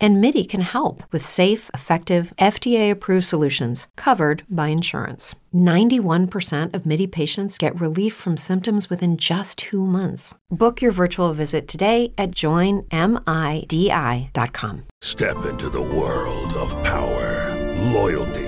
And MIDI can help with safe, effective, FDA approved solutions covered by insurance. 91% of MIDI patients get relief from symptoms within just two months. Book your virtual visit today at joinmidi.com. Step into the world of power, loyalty,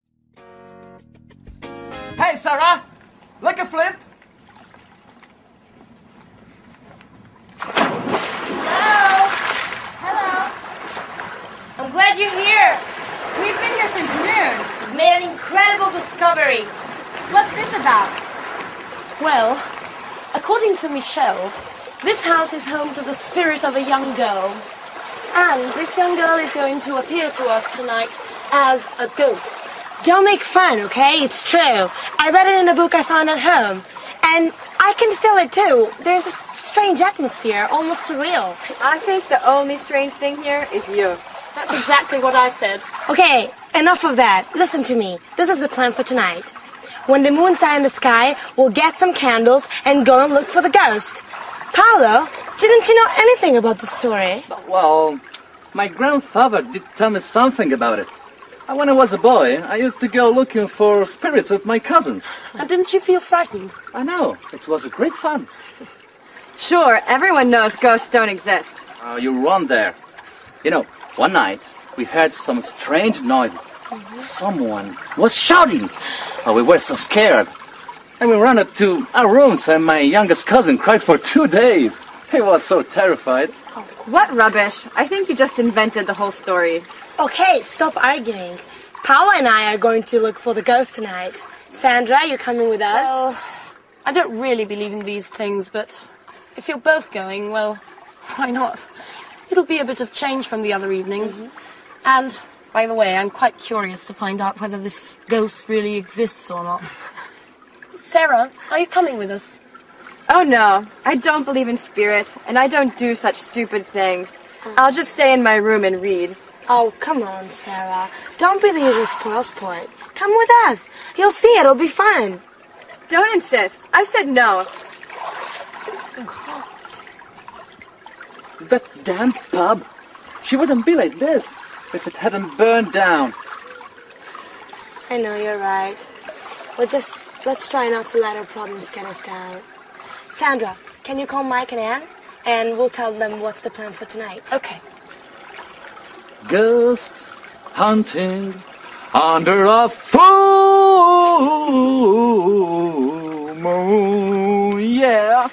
Hey, Sarah! Lick a flip! Hello. Hello. I'm glad you're here. We've been here since noon. We've made an incredible discovery. What's this about? Well, according to Michelle, this house is home to the spirit of a young girl. And this young girl is going to appear to us tonight as a ghost. Don't make fun, okay? It's true. I read it in a book I found at home. And I can feel it too. There's a strange atmosphere, almost surreal. I think the only strange thing here is you. That's exactly what I said. Okay, enough of that. Listen to me. This is the plan for tonight. When the moon's high in the sky, we'll get some candles and go and look for the ghost. Paolo, didn't you know anything about the story? Well, my grandfather did tell me something about it. And when I was a boy, I used to go looking for spirits with my cousins. And didn't you feel frightened? I know, it was a great fun. Sure, everyone knows ghosts don't exist. Oh, you run there. You know, one night we heard some strange noise. Someone was shouting. Oh, we were so scared. And we ran up to our rooms, and my youngest cousin cried for two days. He was so terrified. What rubbish. I think you just invented the whole story. Okay, stop arguing. Paula and I are going to look for the ghost tonight. Sandra, you're coming with us? Well, I don't really believe in these things, but if you're both going, well, why not? It'll be a bit of change from the other evenings. Mm-hmm. And, by the way, I'm quite curious to find out whether this ghost really exists or not. Sarah, are you coming with us? Oh no, I don't believe in spirits, and I don't do such stupid things. I'll just stay in my room and read. Oh, come on, Sarah. Don't be the usual spoil sport. Come with us. You'll see it'll be fun. Don't insist. I said no. God. That damn pub. She wouldn't be like this if it hadn't burned down. I know you're right. Well, just let's try not to let our problems get us down. Sandra, can you call Mike and Anne? And we'll tell them what's the plan for tonight. Okay. Ghost hunting under a full moon. Yeah.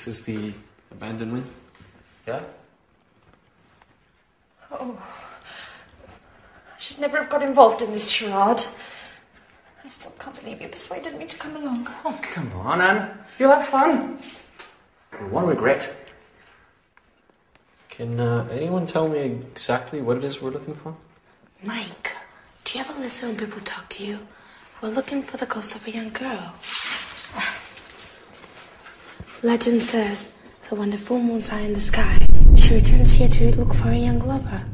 This is the abandonment? Yeah? Oh. I should never have got involved in this charade. I still can't believe you persuaded me to come along. Oh, come on, Anne. You'll have fun. One regret. Can uh, anyone tell me exactly what it is we're looking for? Mike, do you ever listen when people talk to you? We're looking for the ghost of a young girl. Legend says that when the full moon's high in the sky, she returns here to look for a young lover.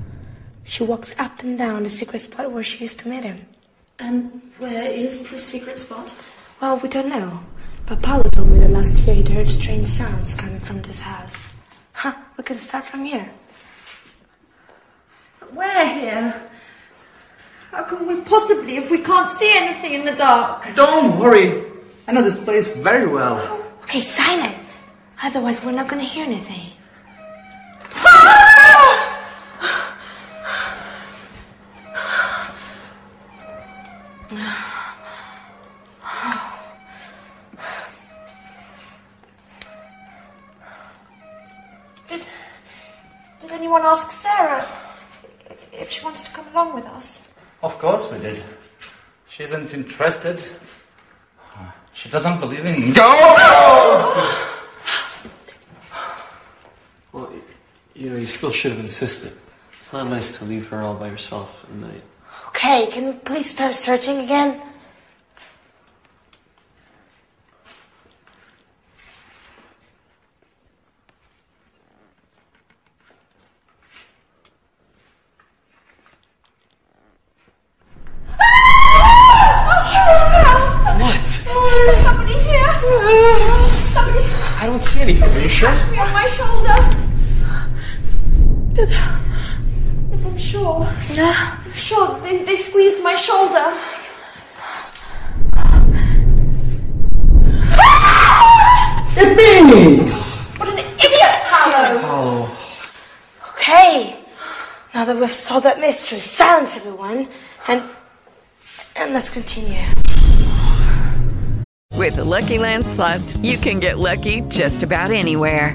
She walks up and down the secret spot where she used to meet him. And where is the secret spot? Well, we don't know. But Paolo told me that last year he'd heard strange sounds coming from this house. Huh, we can start from here. Where here? How can we possibly if we can't see anything in the dark? Don't worry. I know this place very well. Okay, silent. Otherwise, we're not going to hear anything. Did, did anyone ask Sarah if she wanted to come along with us? Of course we did. She isn't interested. She doesn't believe in ghosts! Well, you know, you still should have insisted. It's not nice to leave her all by herself at night. Okay, can we please start searching again? What? There's somebody here. Somebody I don't see anything. Are you sure? touched me on my shoulder. Yes, I'm sure. I'm sure they, they squeezed my shoulder. It's me! What an idiot, Paolo! Oh. Okay. Now that we've solved that mystery, silence everyone, and and let's continue. With the Lucky Land slots, you can get lucky just about anywhere.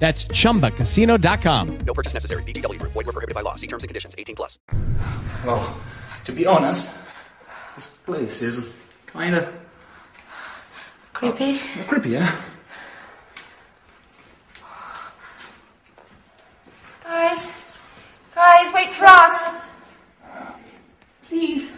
That's chumbacasino.com. No purchase necessary. VGW Group. Void were prohibited by law. See terms and conditions. 18 plus. Well, to be honest, this place is kinda Creepy. Uh, creepy, yeah? Guys, guys, wait for us. Please.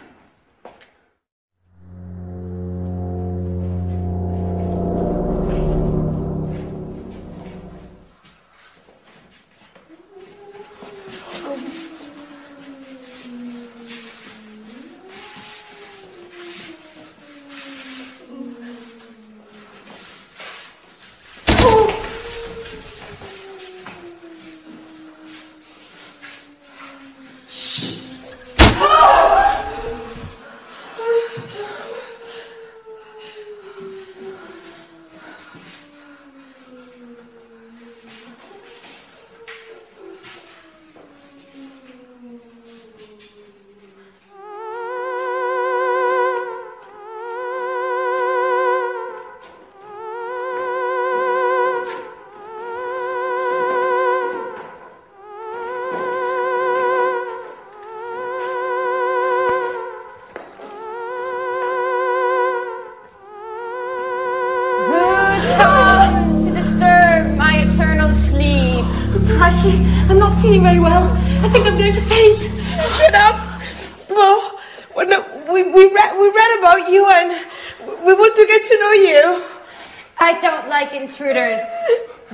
Intruders.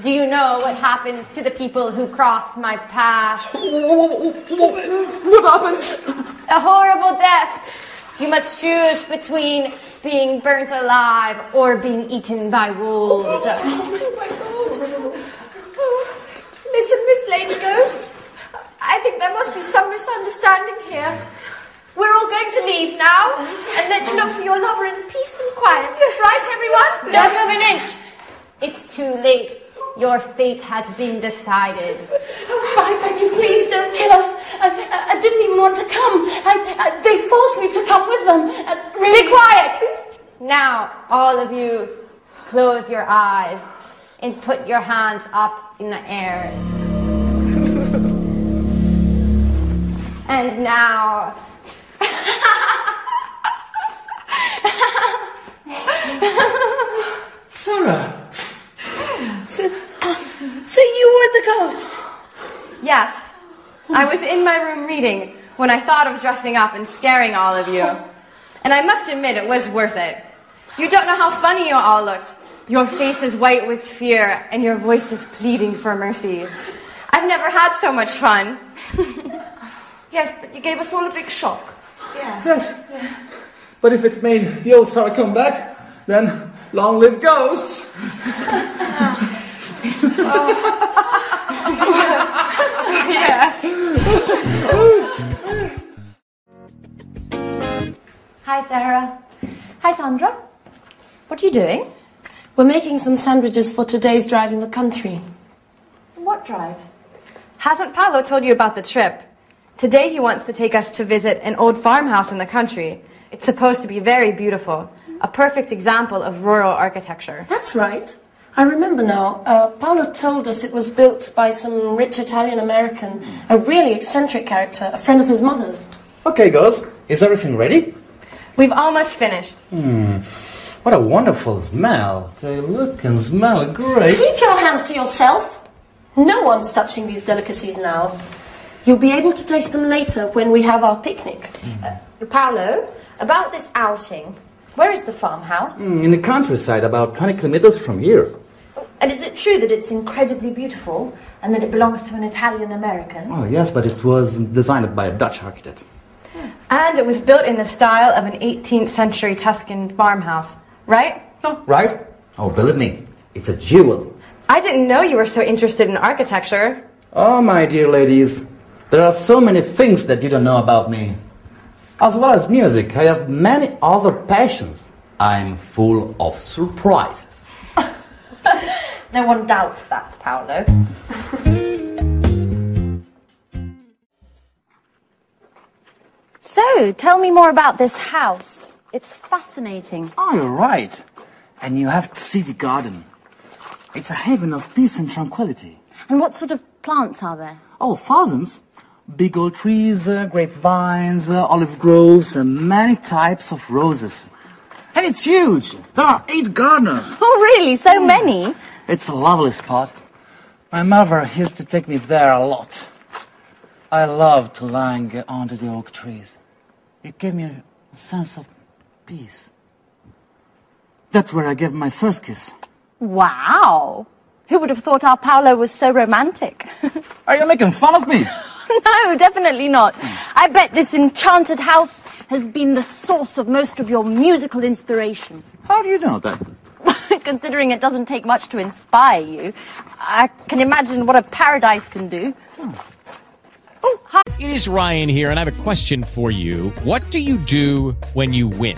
Do you know what happens to the people who cross my path? What happens? A horrible death. You must choose between being burnt alive or being eaten by wolves. Listen, Miss Lady Ghost. I think there must be some misunderstanding here. We're all going to leave now and let you look for your lover in peace and quiet. Right, everyone? Don't move an inch. It's too late. Your fate has been decided. Oh, I beg you, please don't kill us. I, I, I didn't even want to come. I, I, they forced me to come with them. Uh, really. Be quiet! Now, all of you, close your eyes and put your hands up in the air. and now, Sarah. So, uh, so you were the ghost? yes, I was in my room reading when I thought of dressing up and scaring all of you. And I must admit, it was worth it. You don't know how funny you all looked. Your face is white with fear, and your voice is pleading for mercy. I've never had so much fun. Yes, but you gave us all a big shock. Yeah. Yes. But if it made the old Sarah come back, then long live ghosts. Hi, Sarah. Hi, Sandra. What are you doing? We're making some sandwiches for today's drive in the country. What drive? Hasn't Paolo told you about the trip? Today he wants to take us to visit an old farmhouse in the country. It's supposed to be very beautiful, a perfect example of rural architecture. That's right. I remember now. Uh, Paolo told us it was built by some rich Italian American, a really eccentric character, a friend of his mother's. Okay, girls, is everything ready? We've almost finished. Hmm. What a wonderful smell. They look and smell great. Keep your hands to yourself. No one's touching these delicacies now. You'll be able to taste them later when we have our picnic. Paolo, about this outing, where is the farmhouse? Hmm, In the countryside, about 20 kilometers from here. And is it true that it's incredibly beautiful and that it belongs to an Italian American? Oh, yes, but it was designed by a Dutch architect. And it was built in the style of an 18th century Tuscan farmhouse, right? Oh, right? Oh, believe me, it's a jewel. I didn't know you were so interested in architecture. Oh, my dear ladies, there are so many things that you don't know about me. As well as music, I have many other passions. I'm full of surprises. No one doubts that, Paolo. so, tell me more about this house. It's fascinating. Oh, you're right. And you have to see the garden. It's a haven of peace and tranquility. And what sort of plants are there? Oh, thousands. Big old trees, uh, grapevines, uh, olive groves, and many types of roses. And it's huge. There are eight gardeners. Oh, really? So many? It's a lovely spot. My mother used to take me there a lot. I loved lying under the oak trees. It gave me a sense of peace. That's where I gave my first kiss. Wow. Who would have thought our Paolo was so romantic? Are you making fun of me? no, definitely not. I bet this enchanted house has been the source of most of your musical inspiration. How do you know that? Considering it doesn't take much to inspire you, I can imagine what a paradise can do. Hmm. It is Ryan here, and I have a question for you. What do you do when you win?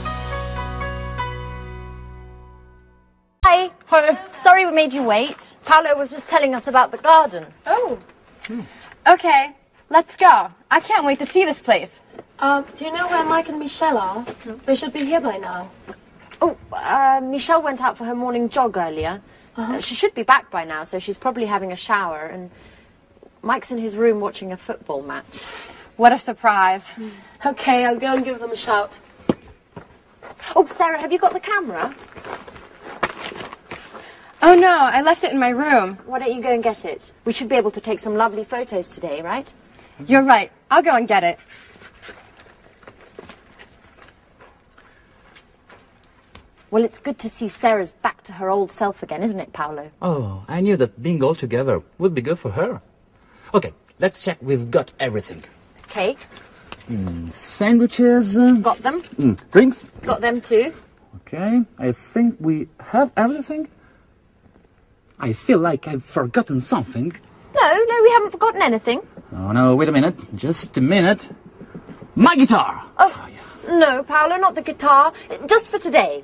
Hi. Hi. Sorry we made you wait. Paolo was just telling us about the garden. Oh, Okay, let's go. I can't wait to see this place. Uh, do you know where Mike and Michelle are? They should be here by now. Oh, uh, Michelle went out for her morning jog earlier. Uh huh. she should be back by now, so she's probably having a shower. And Mike's in his room watching a football match. What a surprise. Okay, I'll go and give them a shout. Oh, Sarah, have you got the camera? Oh no, I left it in my room. Why don't you go and get it? We should be able to take some lovely photos today, right? You're right. I'll go and get it. Well, it's good to see Sarah's back to her old self again, isn't it, Paolo? Oh, I knew that being all together would be good for her. Okay, let's check we've got everything. Okay, Mm, sandwiches. uh, got them. mm, drinks. Got them too. Okay, I think we have everything. I feel like I've forgotten something. No, no, we haven't forgotten anything. Oh no, wait a minute. Just a minute. My guitar! Oh, yeah. no, Paolo, not the guitar. Just for today.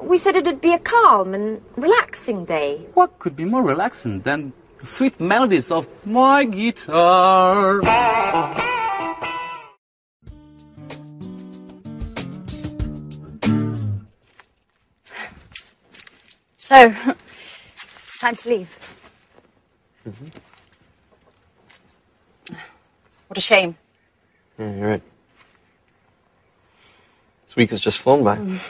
We said it'd be a calm and relaxing day. What could be more relaxing than the sweet melodies of my guitar? So, it's time to leave. Mm-hmm. What a shame. Yeah, you're right. This week has just flown by. Mm.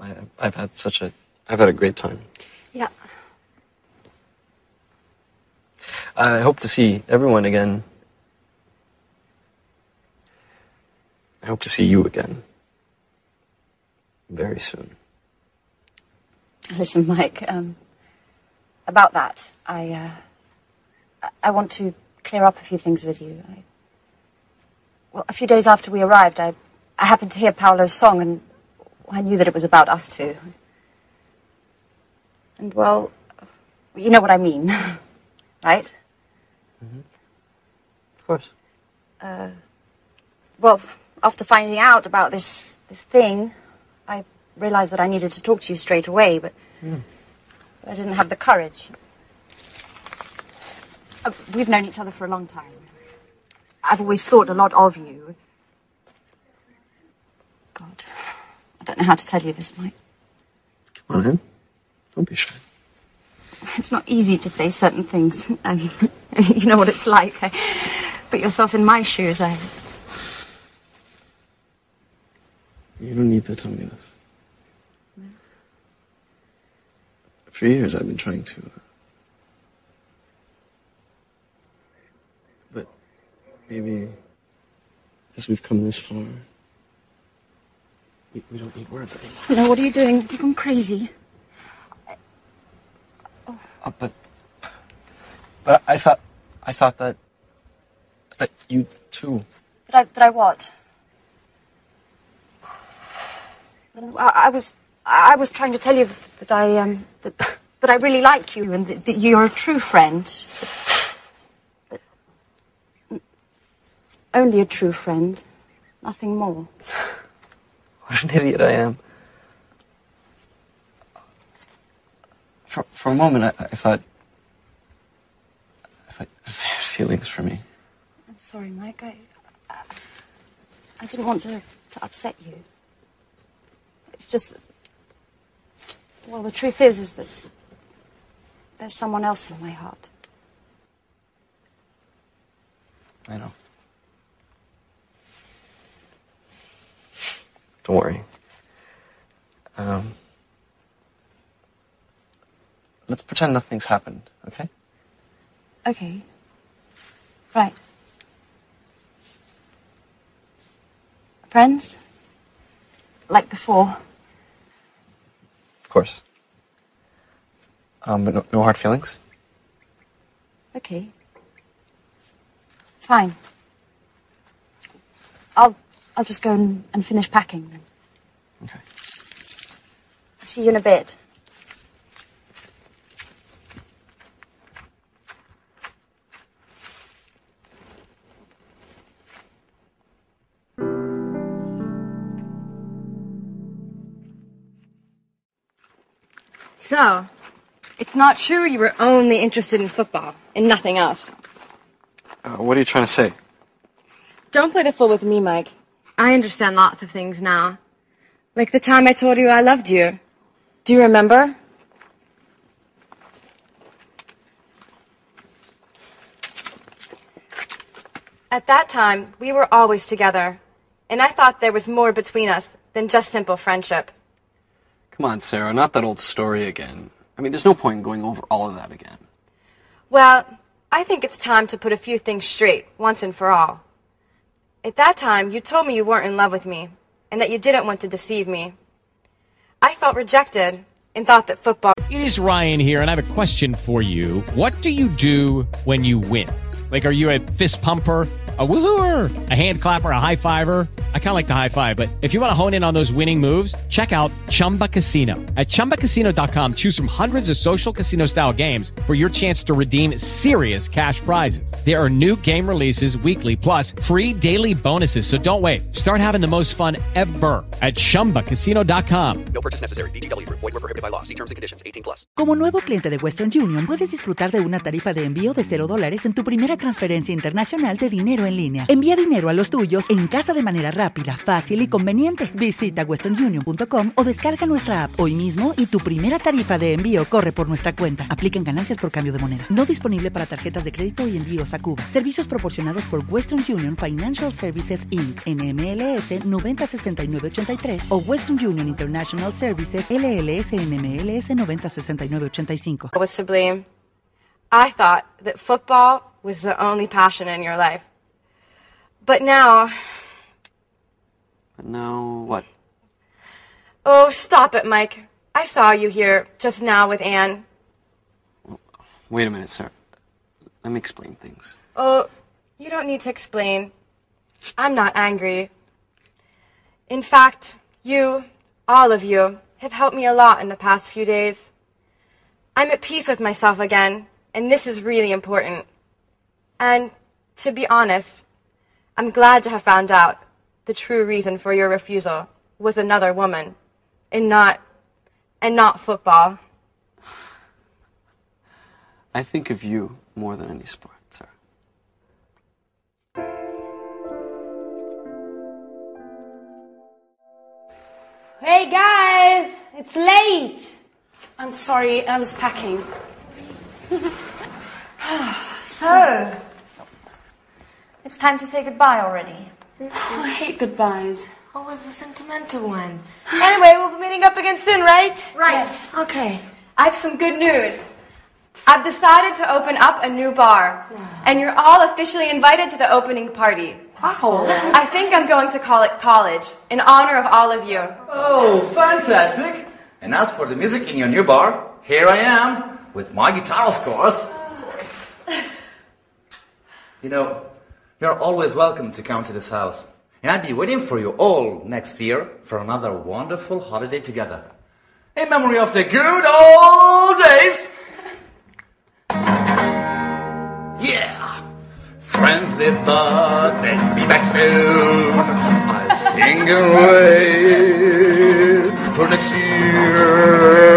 I, I've had such a, I've had a great time. Yeah. I hope to see everyone again. I hope to see you again. Very soon. Listen, Mike, um, about that, I, uh, I- want to clear up a few things with you. I, well, a few days after we arrived, I, I happened to hear Paolo's song, and I knew that it was about us two. And, well, you know what I mean, right? Of course. Uh, well, after finding out about this this thing, realized that I needed to talk to you straight away, but I didn't have the courage. Uh, we've known each other for a long time. I've always thought a lot of you. God, I don't know how to tell you this, Mike. Come on in. Don't be shy. It's not easy to say certain things. I mean, you know what it's like. I, put yourself in my shoes. I, You don't need to tell me this. For years, I've been trying to. Uh, but maybe as we've come this far, we, we don't need words anymore. no, what are you doing? You've gone crazy. Uh, but but I thought I thought that that you too. That I, that I what? I, I was, I was trying to tell you that I, um, that, that I really like you and that, that you're a true friend. But, but only a true friend, nothing more. What an idiot I am. For for a moment, I, I thought I thought I had feelings for me. I'm sorry, Mike. I, I, I didn't want to, to upset you. It's just that, well, the truth is, is that there's someone else in my heart. I know. Don't worry. Um, let's pretend nothing's happened, okay? Okay. Right. Friends? Like before. Of course. Um, but no, no hard feelings? Okay. Fine. I'll I'll just go and, and finish packing then. Okay. I'll see you in a bit. So, It's not true you were only interested in football and nothing else. Uh, what are you trying to say? Don't play the fool with me, Mike. I understand lots of things now. Like the time I told you I loved you. Do you remember? At that time, we were always together, and I thought there was more between us than just simple friendship. Come on, Sarah, not that old story again. I mean, there's no point in going over all of that again. Well, I think it's time to put a few things straight, once and for all. At that time, you told me you weren't in love with me, and that you didn't want to deceive me. I felt rejected and thought that football. It is Ryan here, and I have a question for you. What do you do when you win? Like, are you a fist pumper? A woohooer, a hand clapper, a high fiver. I kind of like the high five, but if you want to hone in on those winning moves, check out Chumba Casino. At ChumbaCasino.com, choose from hundreds of social casino style games for your chance to redeem serious cash prizes. There are new game releases weekly, plus free daily bonuses. So don't wait. Start having the most fun ever at ChumbaCasino.com. No purchase necessary. VGW Group. Void were prohibited by law. See terms and conditions. 18 plus. Como nuevo cliente de Western Union, puedes disfrutar de una tarifa de envío de 0 dólares en tu primera transferencia internacional de dinero en línea. Envía dinero a los tuyos en casa de manera rápida, fácil y conveniente. Visita westernunion.com o descarga nuestra app hoy mismo y tu primera tarifa de envío corre por nuestra cuenta. Aplican ganancias por cambio de moneda. No disponible para tarjetas de crédito y envíos a Cuba. Servicios proporcionados por Western Union Financial Services Inc. NMLS 906983 o Western Union International Services LLS NMLS 906985. I thought that football was the only passion in your life. But now, But now, what? oh, stop it, Mike. I saw you here just now with Anne. Wait a minute, sir. Let me explain things. Oh, you don't need to explain. I'm not angry. In fact, you, all of you, have helped me a lot in the past few days. I'm at peace with myself again, and this is really important. And to be honest, I'm glad to have found out the true reason for your refusal was another woman, and not, and not football. I think of you more than any sport, Sarah. Hey guys, it's late. I'm sorry, I was packing. So, it's time to say goodbye already. Oh, I hate goodbyes. Always a sentimental one. Anyway, we'll be meeting up again soon, right? Right. Yes. Okay. I have some good news. I've decided to open up a new bar, and you're all officially invited to the opening party. Wow. I think I'm going to call it college in honor of all of you. Oh, fantastic! And as for the music in your new bar, here I am, with my guitar, of course. You know, you're always welcome to come to this house. And I'll be waiting for you all next year for another wonderful holiday together. In memory of the good old days! Yeah! Friends live but then be back soon. I'll sing away for next year's.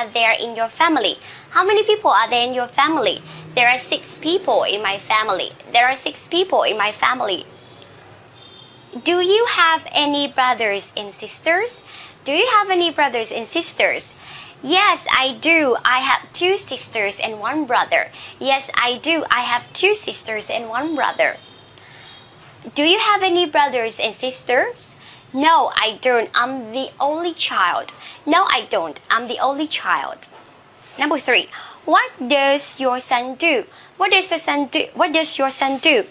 Are there in your family? How many people are there in your family? There are six people in my family. There are six people in my family. Do you have any brothers and sisters? Do you have any brothers and sisters? Yes, I do. I have two sisters and one brother. Yes, I do. I have two sisters and one brother. Do you have any brothers and sisters? No, I don't. I'm the only child. No, I don't. I'm the only child. Number three. What does your son do? What does your son do? What does your son do?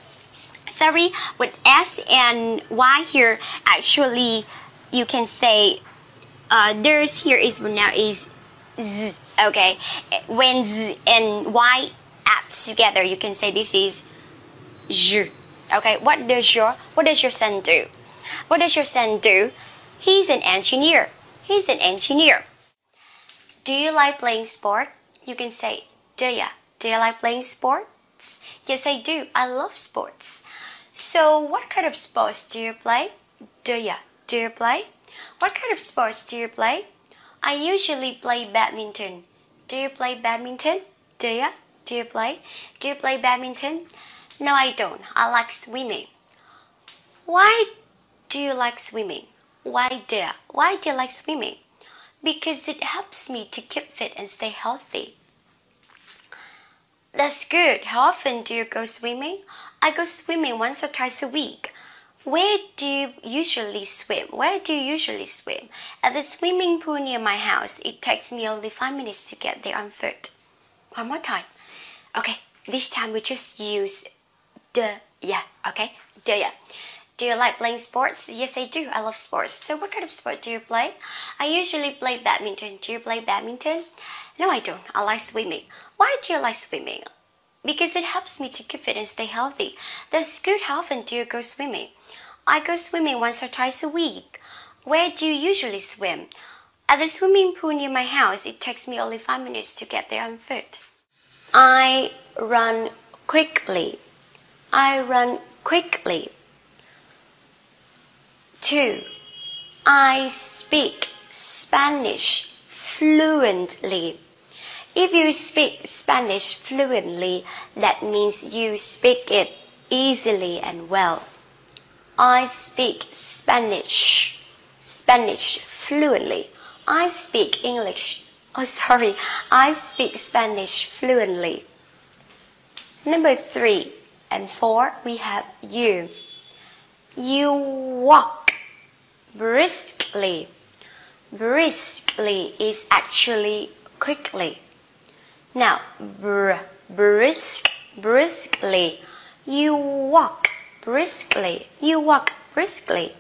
Sorry, with S and Y here, actually, you can say uh, there's here is now is Z. Okay, when Z and Y add together, you can say this is Z. Okay, what does your what does your son do? What does your son do? He's an engineer. He's an engineer. Do you like playing sport? You can say, do ya? Do you like playing sports? Yes, I do. I love sports. So, what kind of sports do you play? Do ya? Do you play? What kind of sports do you play? I usually play badminton. Do you play badminton? Do ya? Do you play? Do you play badminton? No, I don't. I like swimming. Why do you like swimming? Why do? Why do you like swimming? Because it helps me to keep fit and stay healthy. That's good. How often do you go swimming? I go swimming once or twice a week. Where do you usually swim? Where do you usually swim? At the swimming pool near my house. It takes me only five minutes to get there on foot. One more time. Okay, this time we just use the yeah, okay? Do ya? Do you like playing sports? Yes, I do. I love sports. So, what kind of sport do you play? I usually play badminton. Do you play badminton? No, I don't. I like swimming. Why do you like swimming? Because it helps me to keep fit and stay healthy. That's good. How often do you go swimming? I go swimming once or twice a week. Where do you usually swim? At the swimming pool near my house. It takes me only five minutes to get there on foot. I run quickly. I run quickly. 2. I speak Spanish fluently. If you speak Spanish fluently, that means you speak it easily and well. I speak Spanish, Spanish fluently. I speak English. Oh, sorry. I speak Spanish fluently. Number three and four, we have you. You walk briskly. Briskly is actually quickly. Now, br, brisk, briskly. You walk briskly. You walk briskly.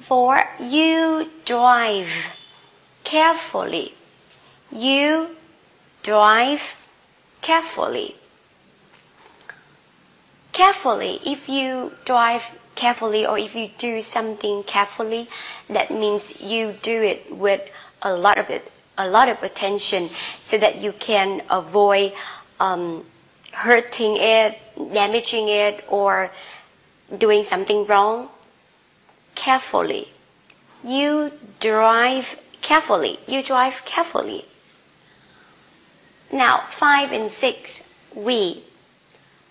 Four, you drive carefully. You drive carefully. Carefully, if you drive carefully or if you do something carefully, that means you do it with a lot of it, a lot of attention, so that you can avoid um, hurting it, damaging it, or doing something wrong. Carefully, you drive carefully. You drive carefully. Now, five and six, we.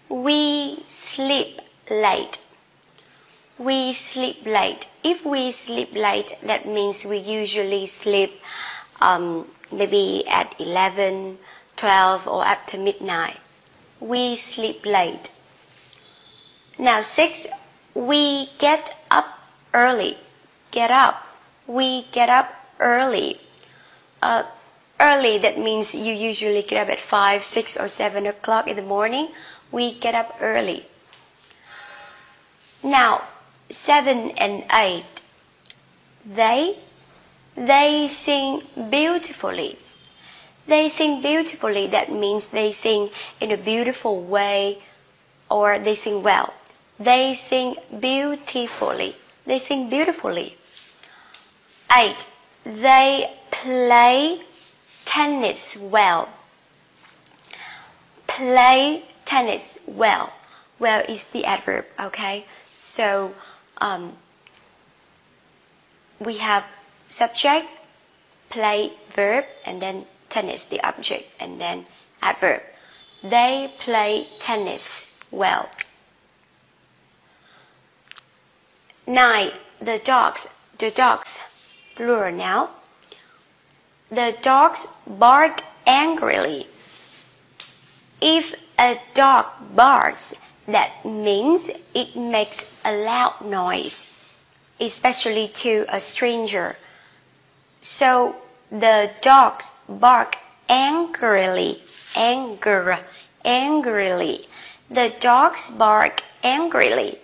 We sleep late. We sleep late. If we sleep late, that means we usually sleep um, maybe at 11, 12, or after midnight. We sleep late. Now, six, we get up early. Get up. We get up early. Uh, early, that means you usually get up at 5, 6, or 7 o'clock in the morning. We get up early. Now, 7 and 8, they, they sing beautifully. They sing beautifully, that means they sing in a beautiful way or they sing well. They sing beautifully. They sing beautifully. 8. They play tennis well. Play tennis well. Well is the adverb, okay? So um, we have subject, play verb, and then tennis the object, and then adverb. They play tennis well. Nine. The dogs. The dogs. Plural now. The dogs bark angrily. If a dog barks, that means it makes a loud noise, especially to a stranger. So the dogs bark angrily, anger, angrily. The dogs bark angrily.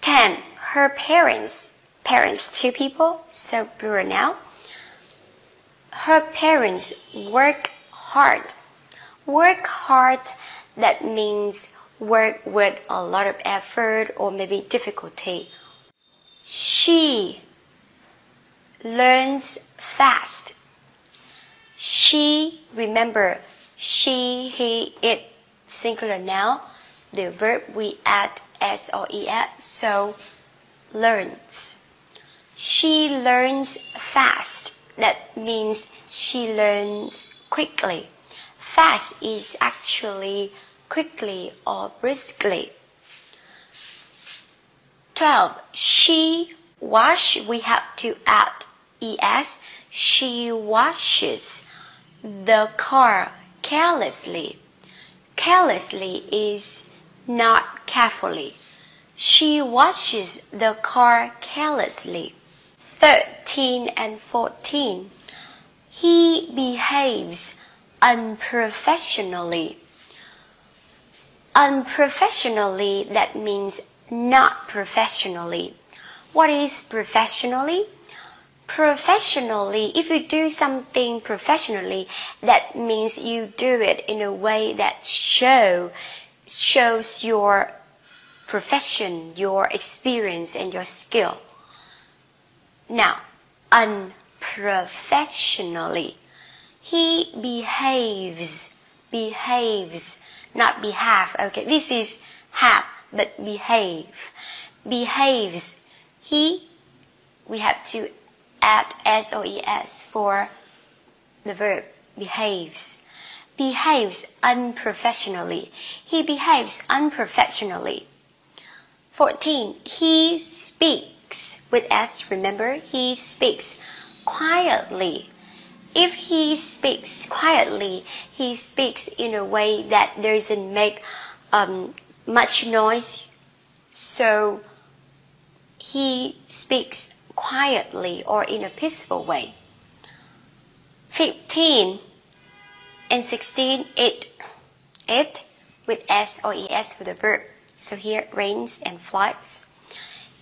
10. Her parents. Parents, two people, so plural now. Her parents work hard. Work hard, that means work with a lot of effort or maybe difficulty. She, learns fast. She, remember, she, he, it, singular noun. The verb we add s or es, so learns. She learns fast. That means she learns quickly. Fast is actually quickly or briskly. 12. She wash, we have to add es. She washes the car carelessly. Carelessly is not carefully. She washes the car carelessly. 13 and 14. He behaves unprofessionally. Unprofessionally, that means not professionally. What is professionally? Professionally, if you do something professionally, that means you do it in a way that show shows your profession, your experience, and your skill. Now, unprofessionally, he behaves, behaves, not behave. Okay, this is have, but behave, behaves. He, we have to add s-o-e-s for the verb behaves. Behaves unprofessionally. He behaves unprofessionally. 14. He speaks with s, remember? He speaks quietly. If he speaks quietly, he speaks in a way that doesn't make um, much noise. So he speaks quietly or in a peaceful way. 15 and 16, it, it with S or ES for the verb. So here rains and floods.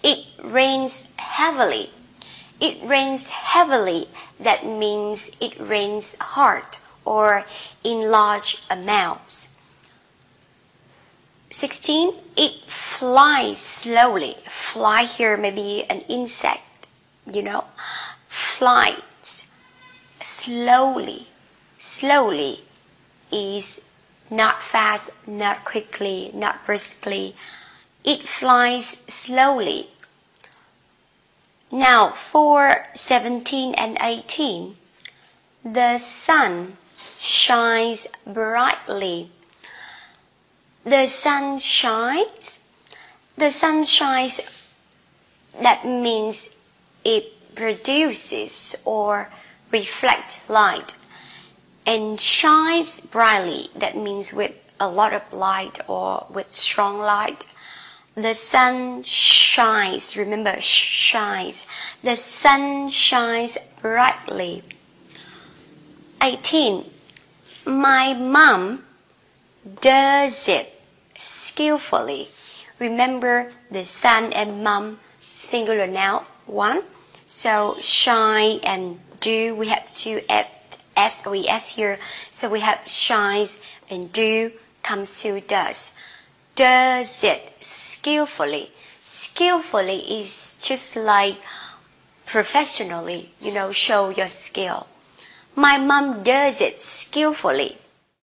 It rains heavily. It rains heavily. That means it rains hard or in large amounts. 16. It flies slowly. Fly here maybe an insect, you know. Flies slowly. Slowly is not fast, not quickly, not briskly. It flies slowly. Now for 17 and 18. The sun shines brightly. The sun shines. The sun shines. That means it produces or reflects light and shines brightly. That means with a lot of light or with strong light. The sun shines. Remember, shines. The sun shines brightly. 18. My mom does it skillfully. Remember the sun and mom singular noun one. So shine and do we have to add S O E S here. So we have shines and do comes to does. Does it skillfully. Skillfully is just like professionally, you know, show your skill. My mom does it skillfully.